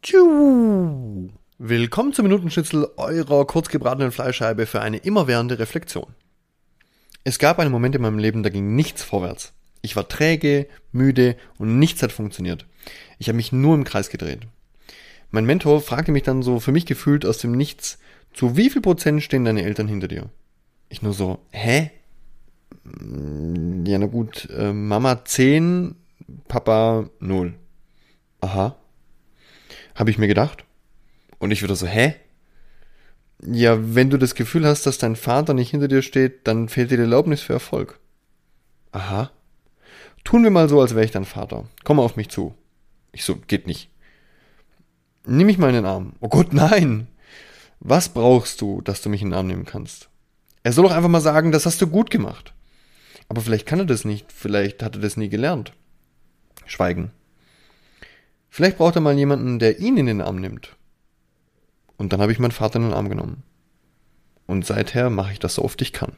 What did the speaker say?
Tschu. Willkommen zum Minutenschnitzel eurer kurzgebratenen Fleischscheibe für eine immerwährende Reflexion. Es gab einen Moment in meinem Leben, da ging nichts vorwärts. Ich war träge, müde und nichts hat funktioniert. Ich habe mich nur im Kreis gedreht. Mein Mentor fragte mich dann so für mich gefühlt aus dem Nichts, zu wie viel Prozent stehen deine Eltern hinter dir? Ich nur so, hä? Ja, na gut, äh, Mama 10, Papa 0. Aha. Habe ich mir gedacht. Und ich wieder so, hä? Ja, wenn du das Gefühl hast, dass dein Vater nicht hinter dir steht, dann fehlt dir die Erlaubnis für Erfolg. Aha. Tun wir mal so, als wäre ich dein Vater. Komm auf mich zu. Ich so, geht nicht. Nimm mich mal in den Arm. Oh Gott, nein. Was brauchst du, dass du mich in den Arm nehmen kannst? Er soll doch einfach mal sagen, das hast du gut gemacht. Aber vielleicht kann er das nicht, vielleicht hat er das nie gelernt. Schweigen. Vielleicht braucht er mal jemanden, der ihn in den Arm nimmt. Und dann habe ich meinen Vater in den Arm genommen. Und seither mache ich das so oft ich kann.